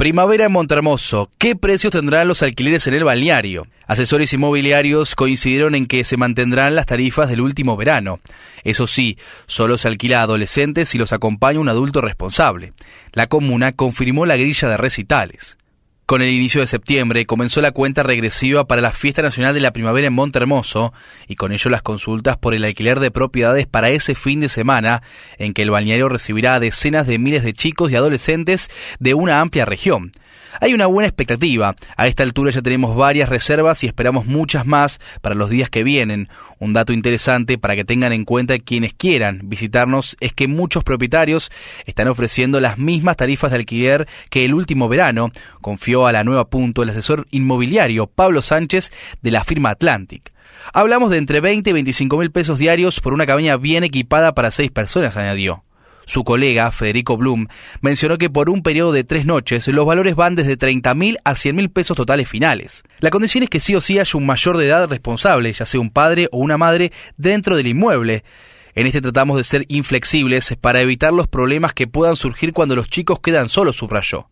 Primavera en Montermoso. ¿Qué precios tendrán los alquileres en el balneario? Asesores inmobiliarios coincidieron en que se mantendrán las tarifas del último verano. Eso sí, solo se alquila a adolescentes si los acompaña un adulto responsable. La comuna confirmó la grilla de recitales. Con el inicio de septiembre comenzó la cuenta regresiva para la Fiesta Nacional de la Primavera en Montermoso y con ello las consultas por el alquiler de propiedades para ese fin de semana en que el balneario recibirá a decenas de miles de chicos y adolescentes de una amplia región. Hay una buena expectativa. A esta altura ya tenemos varias reservas y esperamos muchas más para los días que vienen. Un dato interesante para que tengan en cuenta quienes quieran visitarnos es que muchos propietarios están ofreciendo las mismas tarifas de alquiler que el último verano, confió a la nueva punto el asesor inmobiliario Pablo Sánchez de la firma Atlantic. Hablamos de entre 20 y 25 mil pesos diarios por una cabaña bien equipada para seis personas, añadió. Su colega, Federico Blum, mencionó que por un periodo de tres noches los valores van desde 30.000 a 100.000 pesos totales finales. La condición es que sí o sí haya un mayor de edad responsable, ya sea un padre o una madre, dentro del inmueble. En este tratamos de ser inflexibles para evitar los problemas que puedan surgir cuando los chicos quedan solos, subrayó.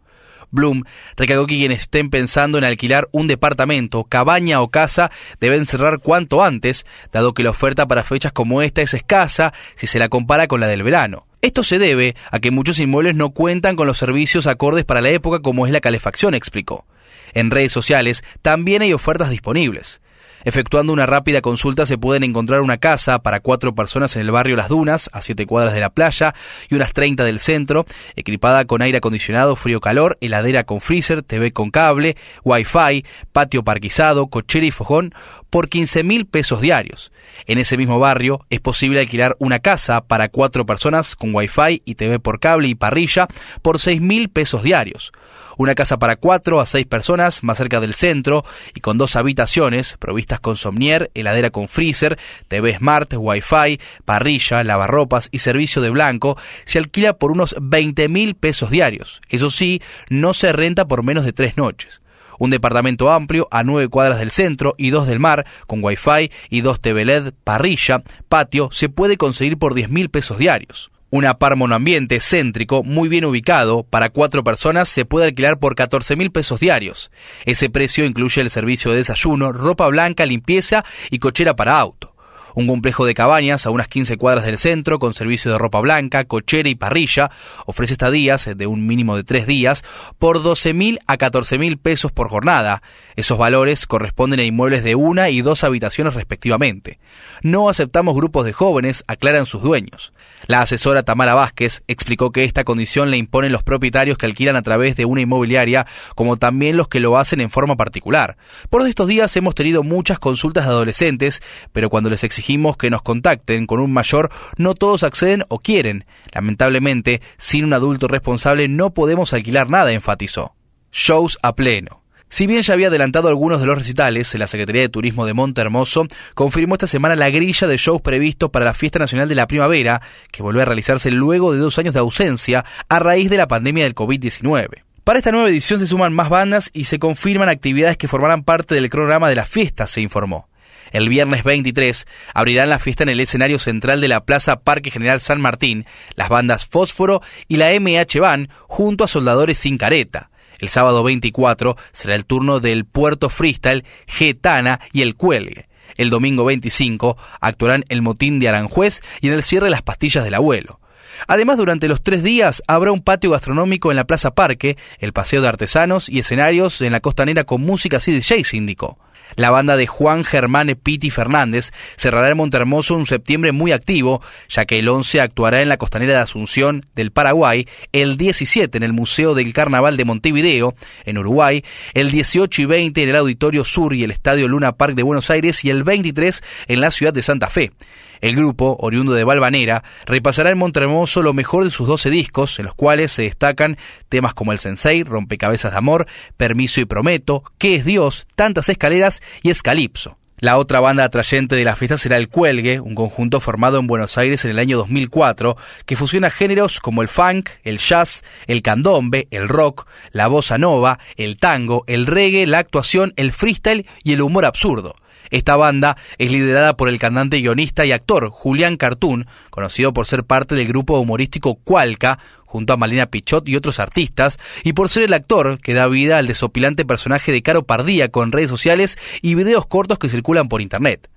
Bloom recalcó que quienes estén pensando en alquilar un departamento, cabaña o casa deben cerrar cuanto antes, dado que la oferta para fechas como esta es escasa si se la compara con la del verano. Esto se debe a que muchos inmuebles no cuentan con los servicios acordes para la época como es la calefacción, explicó. En redes sociales también hay ofertas disponibles. Efectuando una rápida consulta se pueden encontrar una casa para cuatro personas en el barrio Las Dunas, a siete cuadras de la playa, y unas 30 del centro, equipada con aire acondicionado, frío-calor, heladera con freezer, TV con cable, wifi, patio parquizado, cochera y fogón, por 15 mil pesos diarios. En ese mismo barrio es posible alquilar una casa para cuatro personas con wifi y TV por cable y parrilla por 6 mil pesos diarios. Una casa para cuatro a seis personas más cerca del centro y con dos habitaciones provistas con somnier, heladera con freezer, TV Smart, wifi, parrilla, lavarropas y servicio de blanco se alquila por unos 20 mil pesos diarios. Eso sí, no se renta por menos de tres noches un departamento amplio a nueve cuadras del centro y dos del mar, con wifi y dos TV LED, parrilla, patio, se puede conseguir por 10 mil pesos diarios. Un par monoambiente céntrico, muy bien ubicado, para cuatro personas se puede alquilar por 14 mil pesos diarios. Ese precio incluye el servicio de desayuno, ropa blanca, limpieza y cochera para auto un complejo de cabañas a unas 15 cuadras del centro con servicio de ropa blanca, cochera y parrilla. Ofrece estadías de un mínimo de tres días por 12 mil a 14 mil pesos por jornada. Esos valores corresponden a inmuebles de una y dos habitaciones respectivamente. No aceptamos grupos de jóvenes, aclaran sus dueños. La asesora Tamara Vázquez explicó que esta condición le imponen los propietarios que alquilan a través de una inmobiliaria, como también los que lo hacen en forma particular. Por estos días hemos tenido muchas consultas de adolescentes, pero cuando les exigimos que nos contacten con un mayor, no todos acceden o quieren. Lamentablemente, sin un adulto responsable no podemos alquilar nada, enfatizó. Shows a pleno. Si bien ya había adelantado algunos de los recitales, la Secretaría de Turismo de Monte Hermoso confirmó esta semana la grilla de shows previstos para la Fiesta Nacional de la Primavera, que volvió a realizarse luego de dos años de ausencia a raíz de la pandemia del COVID-19. Para esta nueva edición se suman más bandas y se confirman actividades que formarán parte del cronograma de la fiesta, se informó. El viernes 23 abrirán la fiesta en el escenario central de la Plaza Parque General San Martín las bandas Fósforo y la MH Van junto a Soldadores Sin Careta. El sábado 24 será el turno del Puerto Freestyle, Getana y El Cuelgue. El domingo 25 actuarán el Motín de Aranjuez y en el cierre las Pastillas del Abuelo. Además, durante los tres días habrá un patio gastronómico en la Plaza Parque, el paseo de artesanos y escenarios en la costanera con música y DJs, indicó. La banda de Juan Germán Piti Fernández cerrará en Montermoso un septiembre muy activo, ya que el 11 actuará en la costanera de Asunción del Paraguay, el 17 en el Museo del Carnaval de Montevideo, en Uruguay, el 18 y 20 en el Auditorio Sur y el Estadio Luna Park de Buenos Aires y el 23 en la ciudad de Santa Fe. El grupo, oriundo de Valvanera, repasará en Montermoso lo mejor de sus 12 discos, en los cuales se destacan temas como El Sensei, Rompecabezas de Amor, Permiso y Prometo, ¿Qué es Dios?, Tantas Escaleras y Escalipso. La otra banda atrayente de la fiesta será El Cuelgue, un conjunto formado en Buenos Aires en el año 2004 que fusiona géneros como el funk, el jazz, el candombe, el rock, la bossa nova, el tango, el reggae, la actuación, el freestyle y el humor absurdo. Esta banda es liderada por el cantante, guionista y actor Julián Cartoon, conocido por ser parte del grupo humorístico Cualca, junto a Malena Pichot y otros artistas, y por ser el actor que da vida al desopilante personaje de Caro Pardía con redes sociales y videos cortos que circulan por internet.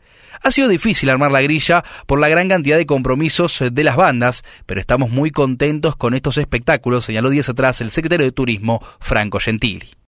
Ha sido difícil armar la grilla por la gran cantidad de compromisos de las bandas, pero estamos muy contentos con estos espectáculos, señaló días atrás el secretario de Turismo, Franco Gentili.